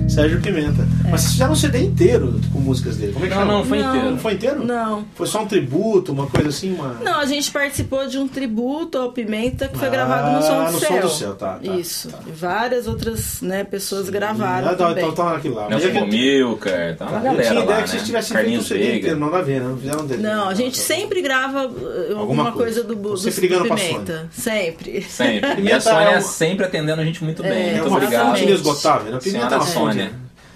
Sérgio Pimenta. Mas vocês fizeram um CD inteiro músicas dele. Como é que Não, chama? não, foi Não. inteiro. Não foi inteiro? Não. Foi só um tributo, uma coisa assim? Uma... Não, a gente participou de um tributo ao Pimenta que foi Ah, gravado no Som do no Céu. Som do Céu, tá, tá, Isso. tá. E várias outras né, pessoas gravaram Ah, tá, também. então tá naquilo lá. Nelson é Bomilcar, tá uma eu galera tinha lá, ideia né? que vocês tivessem feito um Carlinhos CD inteiro, nada a ver, né? Não fizeram dele. Não, a gente sempre grava uh, alguma, coisa. coisa, do, do, Sempre do ligando pra Pimenta. Sempre. Sempre. E a Sônia é sempre atendendo a gente muito bem. É, É muito uma obrigado. fonte inesgotável, né? Pimenta é uma fonte.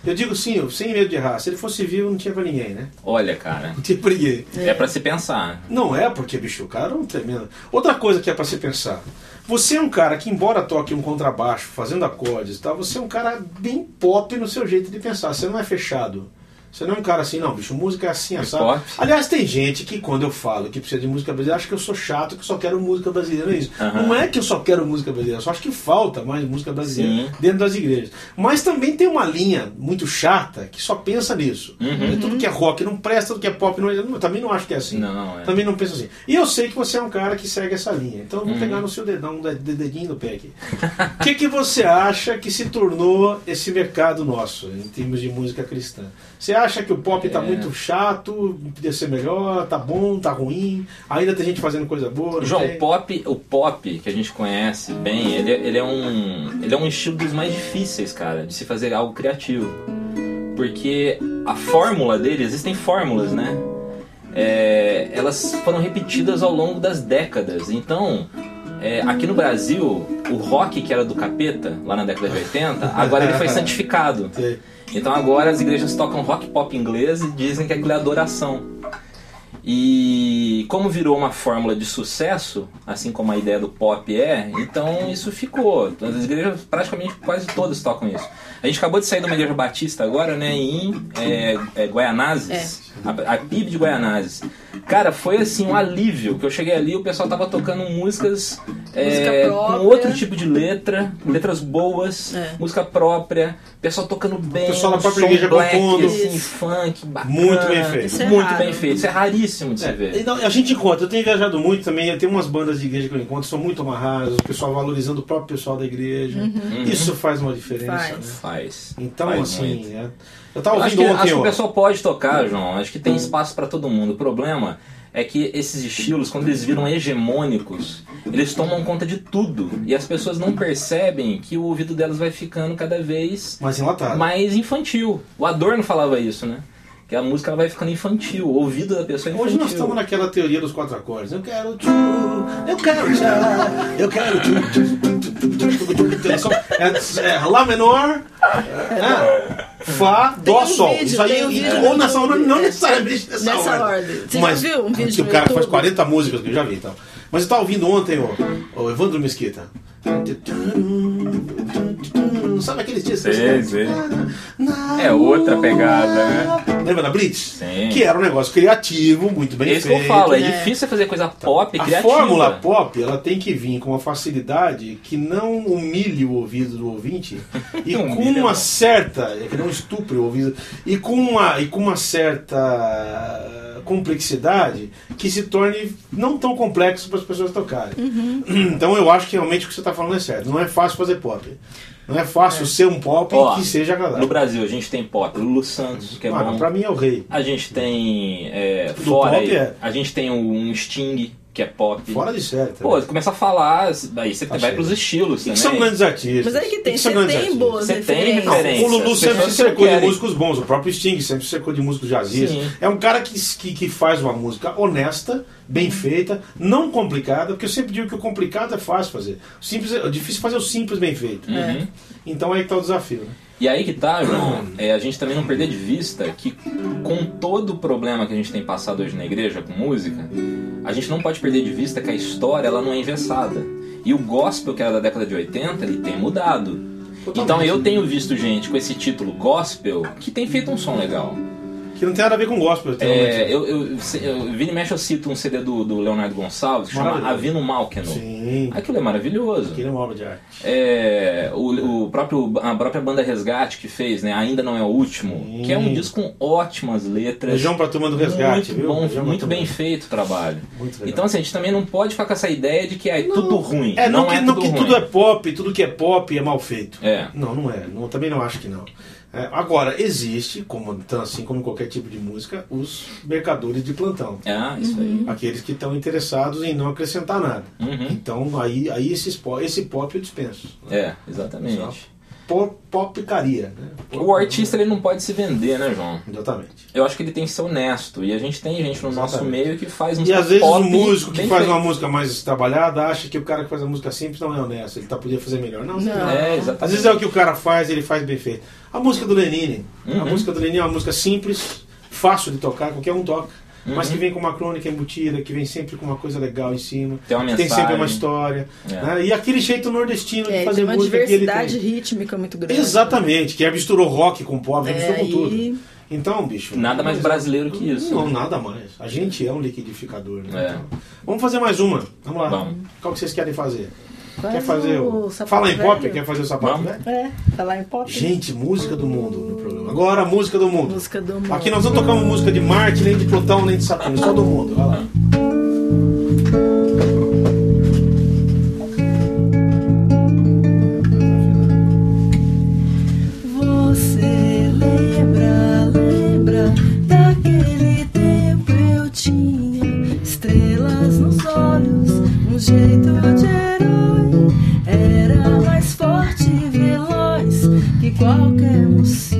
Eu digo sim, eu- sem medo de errar. Se ele fosse vivo, não tinha pra ninguém, né? Olha, cara. Não tinha pra ninguém. É pra se pensar. Não é porque, bicho, o cara é um tremendo. Outra coisa que é pra se pensar. Você é um cara que, embora toque um contrabaixo, fazendo acordes e tal, você é um cara bem pop no seu jeito de pensar. Você não é fechado. Você não é um cara assim, não, bicho, música é assim, assado. Aliás, tem gente que quando eu falo que precisa de música brasileira, acha que eu sou chato, que só quero música brasileira, não é isso. Aham. Não é que eu só quero música brasileira, só acho que falta mais música brasileira Sim. dentro das igrejas. Mas também tem uma linha muito chata que só pensa nisso. Uhum. É Tudo que é rock não presta, tudo que é pop não Eu também não acho que é assim. Não, é. Também não penso assim. E eu sei que você é um cara que segue essa linha. Então eu vou Uhum. pegar no seu dedão, de- de- dedinho do pé aqui. O que, que você acha que se tornou esse mercado nosso, em termos de música cristã? Você acha que o pop tá É. muito chato, podia ser melhor, tá bom, tá ruim, ainda tem gente fazendo coisa boa? João, o pop, o pop que a gente conhece bem, ele, é- ele é um, ele é um estilo dos mais difíceis, cara, de se fazer algo criativo, porque a fórmula dele, existem fórmulas, né? É, elas foram repetidas ao longo das décadas. Então, é, aqui no Brasil, o rock que era do capeta lá na década de 80, agora ele foi santificado. Então agora as igrejas tocam rock pop inglês e dizem que aquilo é adoração. E como virou uma fórmula de sucesso, assim como a ideia do pop é, então isso ficou. As igrejas praticamente quase todas tocam isso. A gente acabou de sair de uma igreja batista agora, né, em é, é, Guaianazes. A, a PIB de Guaianazes. Cara, foi assim um alívio, que eu cheguei ali o pessoal tava tocando músicas é, com outro tipo de letra, letras boas, É. música própria, pessoal tocando bem, pessoal própria som igreja black, compondo. assim, funk, bacana. Muito bem feito. Isso é muito raro. bem feito. Isso é raríssimo de se É, ver. então, a gente encontra, eu tenho viajado muito também, eu tenho umas bandas de igreja que eu encontro, são muito amarradas, o pessoal valorizando o próprio pessoal da igreja. Isso faz uma diferença, Faz. né? Faz. Então, Faz assim, muito. é, eu tava Eu acho ouvindo que, ontem, acho que o pessoal pode tocar, João. Acho que tem espaço pra todo mundo. O problema é que esses estilos, quando eles viram hegemônicos, eles tomam conta de tudo. E as pessoas não percebem que o ouvido delas vai ficando cada vez enlatado. mais infantil. O Adorno falava isso, né? Que a música vai ficando infantil, o ouvido da pessoa é infantil. Hoje nós estamos naquela teoria dos quatro acordes. Eu quero tchu, eu quero tchá, eu quero tchu, tchu, tchu, tchu, tchu, tchu, tchu, tchu. É É, é Lá menor, é, Fá, Dó, um Sol. vídeo, Isso aí, um vídeo ou nessa ordem, não é. necessariamente nessa, Nessa ordem. ordem. Você já Mas, viu um vídeo que o cara faz YouTube? 40 músicas, que eu já vi então. Mas eu tava ouvindo ontem o, o Evandro Mesquita. Sabe aqueles dias que Sei, você- sei. É outra pegada, né? Lembra da Blitz? Sim. Que era um negócio criativo, muito bem É isso que feito. eu falo, é né? difícil você fazer coisa pop A criativa. fórmula pop, ela tem que vir com uma facilidade que não humilhe o ouvido do ouvinte e Não com humilha, uma não. certa, é que não estupre o ouvido, e com uma, e com uma certa complexidade que se torne não tão complexo para as pessoas tocarem. Uhum. Então eu acho que realmente o que você está falando é certo. Não é fácil fazer pop. Não é fácil ser um pop Ó, que seja No agradável. Brasil a gente tem pop, Lulu Santos, que é Mano, bom. pra mim é o rei. A gente tem é, fora pop aí, é. a gente tem um Sting, que é pop. Fora de série. Pô, também. você começa a falar, aí você Tá vai pros estilos E que também. são grandes artistas. Mas aí que E tem, você tem artistas. boas Você tem referência. O Lulu sempre se cercou de músicos bons, o próprio Sting sempre se cercou de músicos jazzistas. É um cara que, que, que faz uma música honesta, bem feita, não complicada, porque eu sempre digo que o complicado é fácil fazer. O simples é, é difícil fazer o simples bem feito. Uhum. Então aí que tá o desafio. Né? E aí que tá, João, é a gente também não perder de vista que com todo o problema que a gente tem passado hoje na igreja com música, a gente não pode perder de vista que a história ela não é engessada. E o gospel que era da década de 80, ele tem mudado. Então eu tenho visto gente com esse título gospel que tem feito um som legal. Que não tem nada a ver com gospel. É, eu, eu, eu, e mexe eu cito um CD do, do Leonardo Gonçalves que chama. Avino Malkeno. Sim. Aquilo é maravilhoso. Aquilo é uma obra de arte. É, o, o próprio, a própria banda Resgate que fez, né? Ainda Não É o Último, Sim. que é um disco com ótimas letras. Beijão pra turma do resgate, muito bom, Beijão muito bem feito o trabalho. Então assim, a gente também não pode ficar com essa ideia de que é tudo ruim. É, não, não, que, é não tudo que ruim. tudo é pop, tudo que é pop é mal feito. É. Não, não é. Não, também não acho que não. É, agora, existe, como, assim como em qualquer tipo de música, os mercadores de plantão. É, isso aí. Aqueles que estão interessados em não acrescentar nada. Uhum. Então, aí, aí esses po- esse pop eu dispenso. É, exatamente. Pop, popicaria, né? O artista ele não pode se vender, né, João? Exatamente. Eu acho que ele tem que ser honesto. E a gente tem gente no nosso Exatamente. meio que faz E música às vezes o músico que faz feita. uma música mais trabalhada acha que o cara que faz a música simples não é honesto. Ele tá, podia fazer melhor. Não, Não. não. É, exatamente. Às vezes é o que o cara faz, ele faz bem feito. A música do Lenine. A Uhum. música do Lenine é uma música simples, fácil de tocar, qualquer um toca. Mas Uhum. que vem com uma crônica embutida, que vem sempre com uma coisa legal em cima. Tem uma tem sempre uma história. É. né? E aquele jeito nordestino É, de fazer tem uma música que ele diversidade tem. rítmica muito grande. Exatamente, que é misturou rock com pop, É, misturou com tudo. e- Então, bicho. Nada mais mas- brasileiro que isso. Não, né? nada mais. A gente é um liquidificador. Né? É. Então, vamos fazer mais uma. Vamos lá. Vamos. Qual que vocês querem fazer? Faz Quer fazer o. sapato Fala em pop? velho. Quer fazer o sapato Vamos. velho? É, falar em pop. Gente, música do mundo no programa. Agora, música do mundo. Música do mundo. Aqui nós não tocamos música de Marte, nem de Plutão, nem de Saturno, só do mundo. Vai lá. Você lembra, lembra daquele tempo eu tinha estrelas nos olhos, um jeito de herói. Qualquer mocinho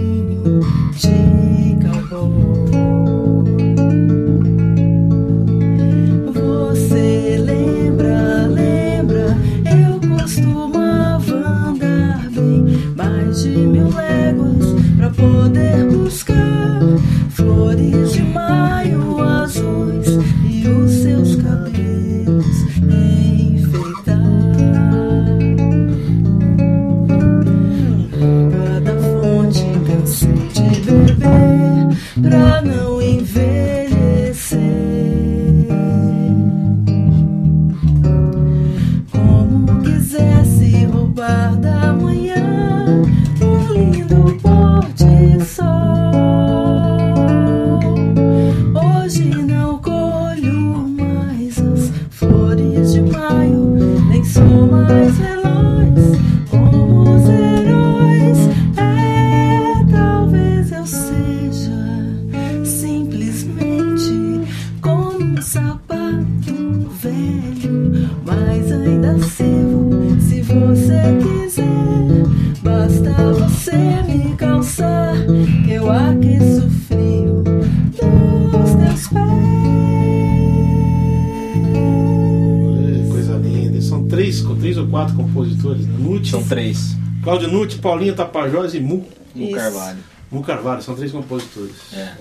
Paulinho Tapajós e Mu. Isso. Carvalho. Mu Carvalho, são três compositores. É.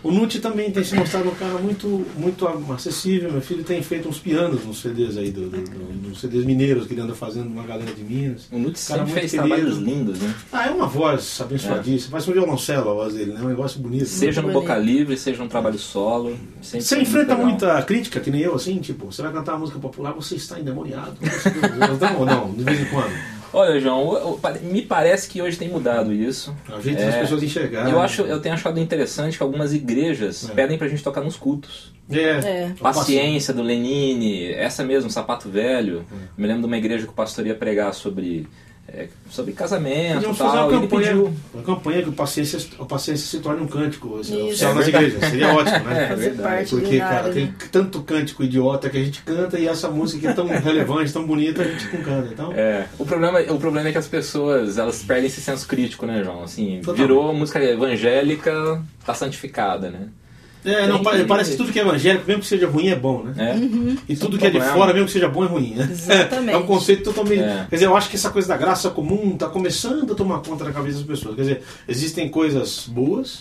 O Nutti também tem se mostrado um cara muito, muito acessível. Meu filho tem feito uns pianos nos CDs aí, do, do- do- nos CDs mineiros que ele anda fazendo uma galera de Minas. O Nuti Cara sempre muito fez querido. trabalhos lindos, né? Ah, é uma voz abençoadíssima. Parece um violoncelo a voz dele, né? É um negócio bonito. Seja no. Boca Livre, seja no trabalho solo. Você enfrenta legal. muita crítica, que nem eu, assim, tipo, você vai cantar uma música popular, você está endemoniado. Não, não, de vez em quando. Olha, João, me parece que hoje tem mudado isso. É o jeito É. das pessoas enxergarem. Eu, acho, eu tenho achado interessante que algumas igrejas É. pedem pra gente tocar nos cultos. É. É. Paciência do Lenine, essa mesmo, Sapato Velho. Me lembro de uma igreja que o pastor ia pregar sobre, é, sobre casamento Podíamos fazer tal. uma e ele campanha, pediu. uma campanha que o paciência, a paciência se torne um cântico assim, Isso. oficial É nas verdade. igrejas. Seria ótimo, né? É Fazer verdade. Porque, cara, nada, tem né? tanto cântico idiota que a gente canta e essa música que é tão relevante, tão bonita, a gente não canta. Então, É, o problema, o problema é que as pessoas elas perdem esse senso crítico, né, João? Assim, Totalmente. virou música evangélica, tá santificada, né? É, não, Tem pa- que- parece que tudo que é evangélico, mesmo que seja ruim, é bom, né? É. E Isso é tudo um que é de fora, mesmo que seja bom, é ruim, né? Exatamente. É um conceito totalmente. É. Quer dizer, eu acho que essa coisa da graça comum está começando a tomar conta da cabeça das pessoas. Quer dizer, existem coisas boas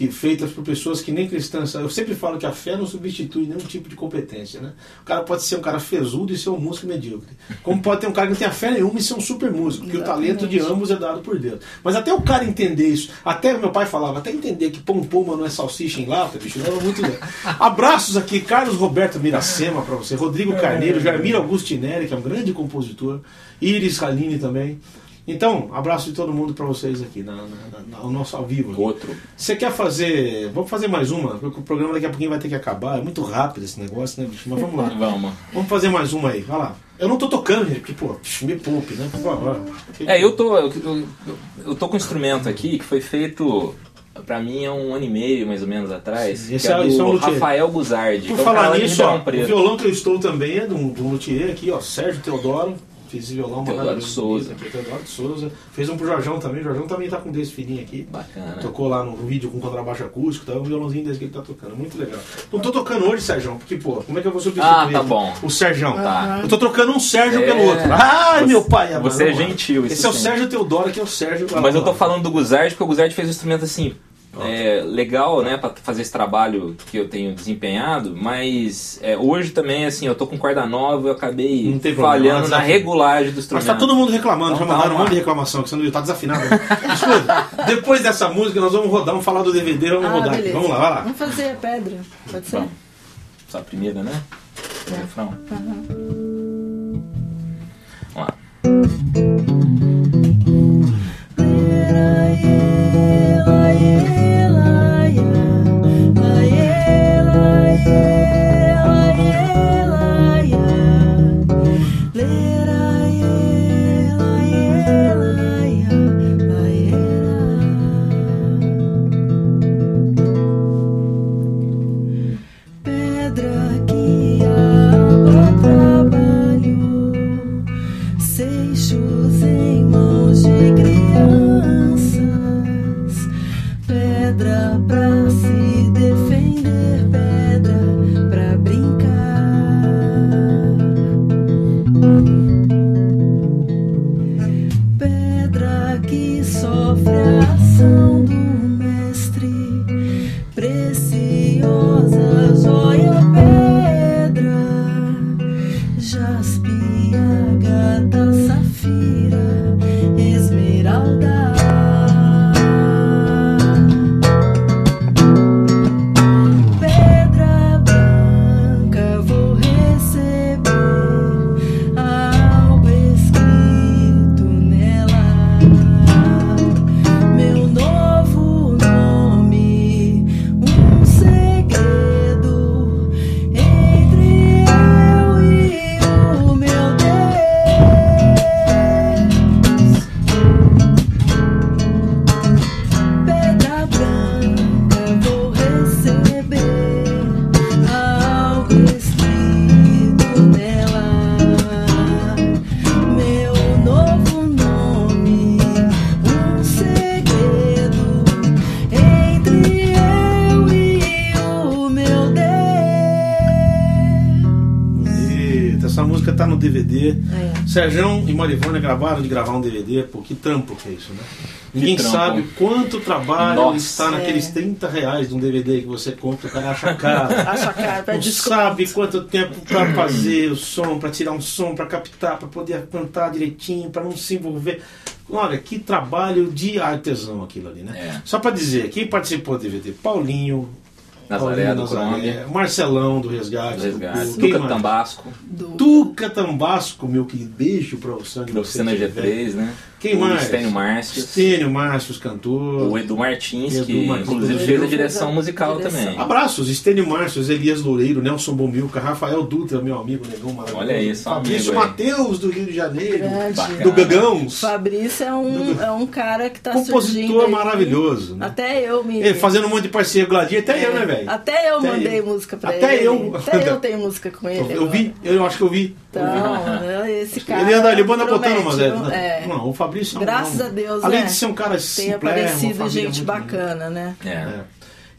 que feitas por pessoas que nem cristãs. Eu sempre falo que a fé não substitui nenhum tipo de competência, né? O cara pode ser um cara fesudo e ser um músico medíocre. Como pode ter um cara que não tenha fé nenhuma e ser um super músico, porque o talento de ambos é dado por Deus. Mas até o cara entender isso, até meu pai falava, até entender que pão poma não é salsicha em lata, bicho, leva muito tempo. Abraços aqui, Carlos Roberto Miracema pra você, Rodrigo Carneiro, Jarmir Augustinelli, que é um grande compositor, Iris Haline também. Então, abraço de todo mundo pra vocês aqui, na, na- na- no nosso ao vivo. aqui. Outro. Você quer fazer. Vamos fazer mais uma, porque o programa daqui a pouquinho vai ter que acabar. É muito rápido esse negócio, né, bicho? Mas vamos lá. Vamos. Vamos fazer mais uma aí, vai lá. Eu não tô tocando, gente, porque, pô, me poupe, né? Por favor. É, eu tô, eu, eu- eu tô com um instrumento aqui que foi feito pra mim há um ano e meio, mais ou menos, atrás. Esse que é é- do é um. Rafael Guzardi. Por é cara falar nisso, ó, o violão que eu estou também é de um, de um luthier aqui, ó, Sérgio Teodoro. Fiz violão Teodoro Souza. Aqui, Teodoro Souza. Fez um pro Jorjão também. O Jorjão também tá com desse fininho aqui. Bacana. Tocou lá no vídeo com contrabaixo acústico, tá? Um violãozinho desse que ele tá tocando. Muito legal. Não tô tocando hoje, Sérgio, porque, pô, como é que eu vou substituir Ah, tá bom. o Sérgio? Tá. Eu tô trocando um Sérgio É. pelo outro. Ai, Você- meu pai amado. você é gentil, isso Esse é o sim. Sérgio Teodoro, que é o Sérgio. Mas eu tô falando do Guzardi porque o Guzardi fez um instrumento assim. É, legal, né, pra fazer esse trabalho que eu tenho desempenhado, mas é, hoje também, assim, eu tô com corda nova, eu acabei problema, falhando na regulagem do Mas instrumento. tá todo mundo reclamando, Então já mandaram tá um monte de reclamação que você não tá desafinado. Escuta, depois dessa música nós vamos rodar, vamos falar do DVD, vamos Ah, rodar beleza. Vamos lá, vai lá. Vamos fazer a pedra. Pode ser? Vamos. Só a primeira, né? O refrão. Vamos lá. DVD. É. Serjão e Marivânia gravaram de gravar um DVD, pô, que trampo que é isso, né? Ninguém sabe quanto trabalho Nossa. está naqueles 30 reais de um DVD que você compra, o cara acha caro. Acha caro, Não desconto. sabe quanto tempo pra fazer o som, pra tirar um som, pra captar, pra poder cantar direitinho, pra não se envolver. Olha, que trabalho de artesão aquilo ali, né? É. Só pra dizer, quem participou do DVD? Paulinho, Nazaré Paulinho do Nazaré, Colômbia, Marcelão do Resgate, do Resgate, quem Luca mais? Tambasco, Do... Tuca Tambasco, meu que beijo pra você. da você estiver. G3, né? Quem o mais? Stênio Márcio, Stênio Márcios, cantor. o Edu Martins, Edu que Martins. inclusive fez a direção musical direção. também. Abraços, Stênio Márcios, Elias Loureiro, Nelson Bomilca, Rafael Dutra, meu amigo, negão maravilhoso. Olha só Fabrício. Mateus, do Rio de Janeiro. Do Gagãos. Fabrício é um, é um cara que tá surgindo Compositor maravilhoso. Né? Até eu me... Ele fazendo um monte de parceria com Gladinho, até eu, né, velho? Até eu Até mandei eu. música pra Até ele. eu. Até eu tenho música com ele. Eu vi, eu acho que eu vi. Então, esse cara. ele anda, anda botando umas. viu? É. É. Não, o Fabrício é um- Graças a Deus, Além né? de ser um cara Tem simplérrimo, aparecido uma gente linda. bacana, né? É. É.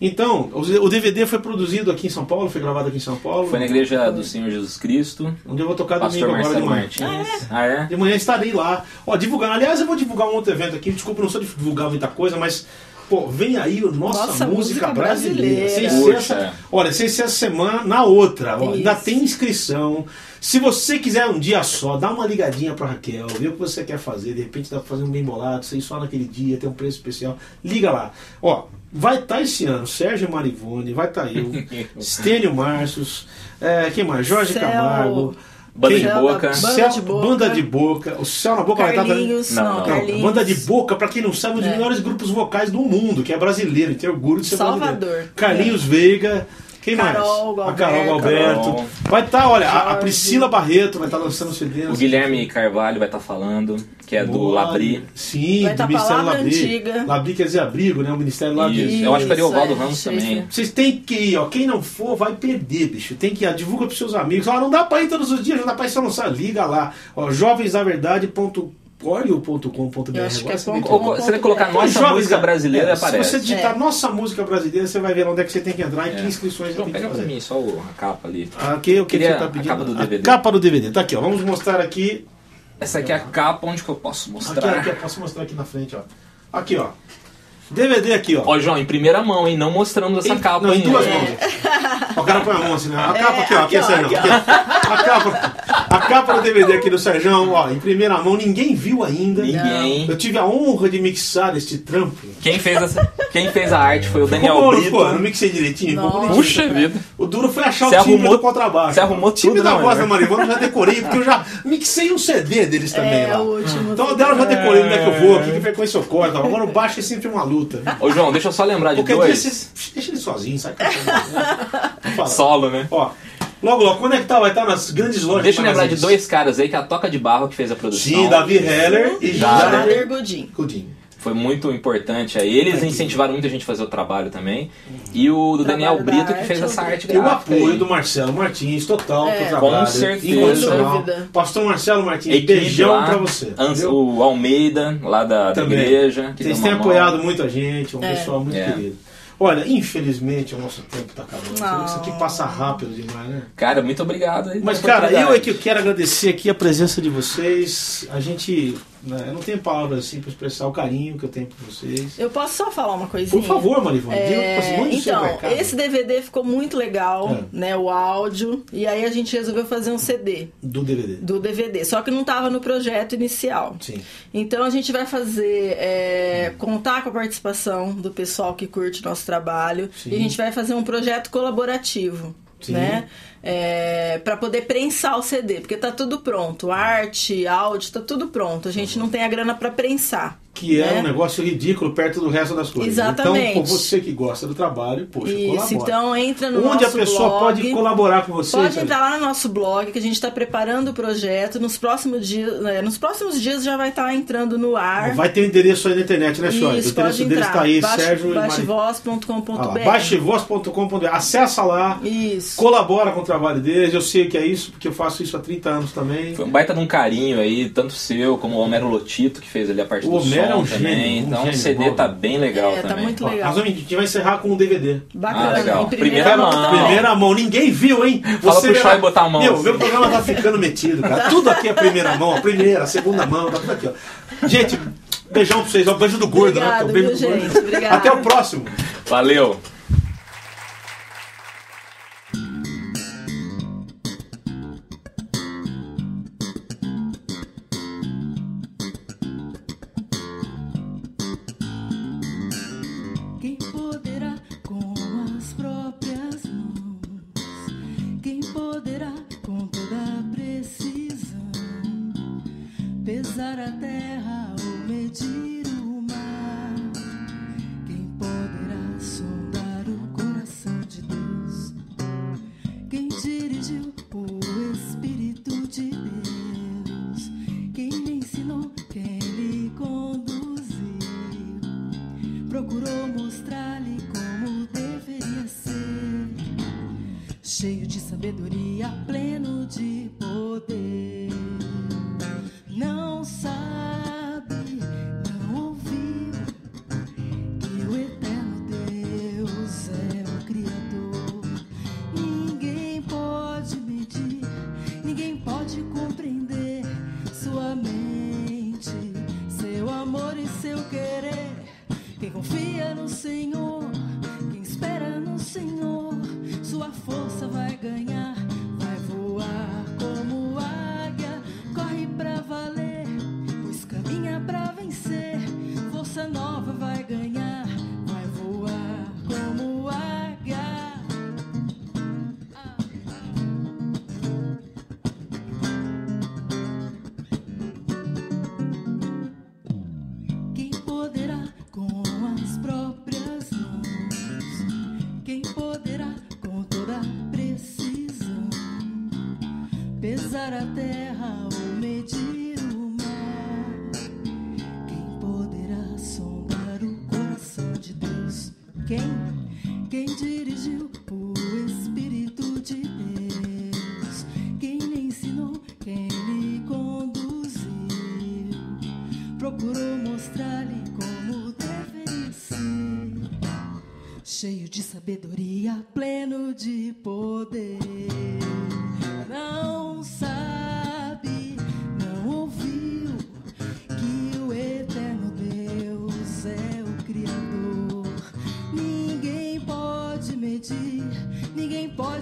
Então, o DVD foi produzido aqui em São Paulo, foi gravado aqui em São Paulo. Foi na igreja do Senhor Jesus Cristo, Onde eu vou tocar pastor domingo agora de manhã. Martins. Ah, é? De manhã estarei lá. Ó, divulgando. Aliás, eu vou divulgar um outro evento aqui. Desculpa, não sou de divulgar muita coisa, mas. Pô, vem aí o Nossa, Nossa Música, Música Brasileira. Sem Brasileira. ser essa, olha, sem ser essa semana, na outra. Ó, ainda tem inscrição. Se você quiser um dia só, dá uma ligadinha pra Raquel, vê o que você quer fazer. De repente dá pra fazer um bem bolado, sei só naquele dia, tem um preço especial. Liga lá. Ó, vai estar esse ano Sérgio Marivone, vai estar eu, Stênio Márcios, é, quem mais? Jorge Céu. Camargo. Banda quem- de boca. Banda Céu- de Boca. Banda de boca. O Céu na Boca vai estar também. Carlinhos, Não, não, não. Carlinhos. Banda de Boca, pra quem não sabe, um dos É. melhores grupos vocais do mundo, que é brasileiro, e tem orgulho de ser Salvador. brasileiro. Carlinhos Veiga. Quem Carol mais? A Carol Galberto. Galberto. Carol. Vai estar, olha, a- a. Priscila Barreto vai estar lançando CD. O Guilherme Carvalho vai estar falando, que é do Boa. Labri. Sim, Vai do tá Ministério Labri. Antiga. Labri quer dizer abrigo, né? O Ministério Labri. Isso. Eu acho que era o Valdo é, Ramos isso, também. isso. Vocês têm que ir, ó. Quem não for, vai perder, bicho. Tem que ir, ó, divulga pros seus amigos. Ó, não dá pra ir todos os dias, não dá pra ir só não sabe. Liga lá. Ó, jovensdaverdade.oreo.com.br. Que é você você colocar nossa Jovens música brasileira, é, aparece. Se você digitar É. nossa música brasileira, você vai ver onde é que você tem que entrar e que É. inscrições você João, tem que pega pra fazer. mim só a capa ali. Aqui, o que Queria você tá a pedindo? capa do DVD. capa do DVD. Tá aqui, ó. Vamos mostrar aqui. Essa aqui é a capa onde que eu posso Aqui, mostrar. aqui, eu posso mostrar aqui na frente, ó. Aqui, ó. DVD aqui, ó. Ó, João, em primeira mão, hein? Não mostramos essa Em- capa não, em ainda. duas mãos. O cara põe a mão assim, né? A É, capa aqui, ó. Aqui, aqui, ó, aqui, Aqui, ó. A capa, a capa do DVD aqui do Sérgio, ó, em primeira mão, ninguém viu ainda. Ninguém. Eu tive a honra de mixar este trampo. Quem fez, essa, quem fez a arte foi o Daniel Ficou não Brito. Eu não mixei direitinho? Ficou. Puxa vida. O duro foi achar Você o timbre arrumou- do contrabaixo. você arrumou O timbre tudo, da né, voz da? Marivona eu já decorei, porque eu já mixei um CD deles também É, lá. o último. Então dela eu já decorei onde é que eu vou, que frequência eu corto. Agora o baixo é sempre uma luta. Ô, João, deixa eu só lembrar de Qualquer dia dois. deixa ele sozinho, sabe? Vamos falar. Solo, né? Ó, logo, logo, quando é que tá? Vai estar nas grandes lojas. Deixa eu lembrar de dois caras aí, que é a Toca de Barro que fez a produção. Sim, Davi Heller e Já, Jader Godin. Godinho. Foi muito importante aí. Eles Aqui. incentivaram muita gente a fazer o trabalho também. E o do Daniel Brito que fez essa eu- arte E o apoio aí. do Marcelo Martins, total, É. pro trabalho. Com certeza. incondicional. Pastor Marcelo Martins, Equipe beijão lá, pra você. Viu? o Almeida, lá da, da igreja. Que Vocês têm mão. apoiado muito a gente, um É. pessoal muito É. querido. Olha, infelizmente o nosso tempo tá acabando. Não. Isso aqui passa rápido demais, né? Cara, muito obrigado aí. Mas, cara, eu é que eu quero agradecer aqui a presença de vocês. A gente. Né, eu não tenho palavras assim para expressar o carinho que eu tenho por vocês. Eu posso só falar uma coisinha? Por favor, Marivone, É, assim, seu então, esse DVD ficou muito legal, É. né? O áudio. E aí a gente resolveu fazer um CD Do DVD. do DVD. Só que não estava no projeto inicial. Sim. Então a gente vai fazer, é, contar com a participação do pessoal que curte nosso trabalho. Sim. E a gente vai fazer um projeto colaborativo. Sim. Né? É, para poder prensar o CD, porque tá tudo pronto, arte, áudio, tá tudo pronto. A gente não tem a grana para prensar. Que é né? um negócio ridículo perto do resto das coisas. Exatamente. Então, você que gosta do trabalho, poxa, Isso, colabora. então entra no Onde a nosso pessoa blog. pode colaborar com você? Pode entrar lá no nosso blog que a gente está preparando o projeto. Nos próximos dias, né, nos próximos dias já vai estar entrando no ar. Vai ter o endereço aí na internet, né, Choi? O endereço deles entrar. tá aí, Sérgio. Baixevoz.com.br. Ah, Baixevoz.com.br. Acessa lá. Isso. Colabora com o trabalho deles, eu sei que é isso, porque eu faço isso há 30 anos também. Foi um baita de um carinho aí, tanto seu como o Homero Lotito, que fez ali a parte O do Homero é um também. gênio, um então o CD bom. tá bem legal É, tá também. muito Ó, legal. nós vamos, a gente vai encerrar com um DVD. Bacana. Ah, legal. Primeira, Primeira mão. Primeira mão, ninguém viu, hein? Fala pro Chai botar a mão, Meu, assim. meu programa tá ficando metido, cara. Tudo aqui é primeira mão, a primeira, a segunda mão, tá tudo aqui, ó. Gente, beijão pra vocês, ó, beijo do gordo, Obrigado, né? Beijo viu, do gordo. gente? Até o próximo. Valeu!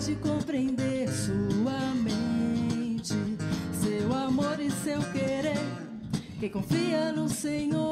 Pode compreender sua mente, seu amor e seu querer. Quem confia no Senhor,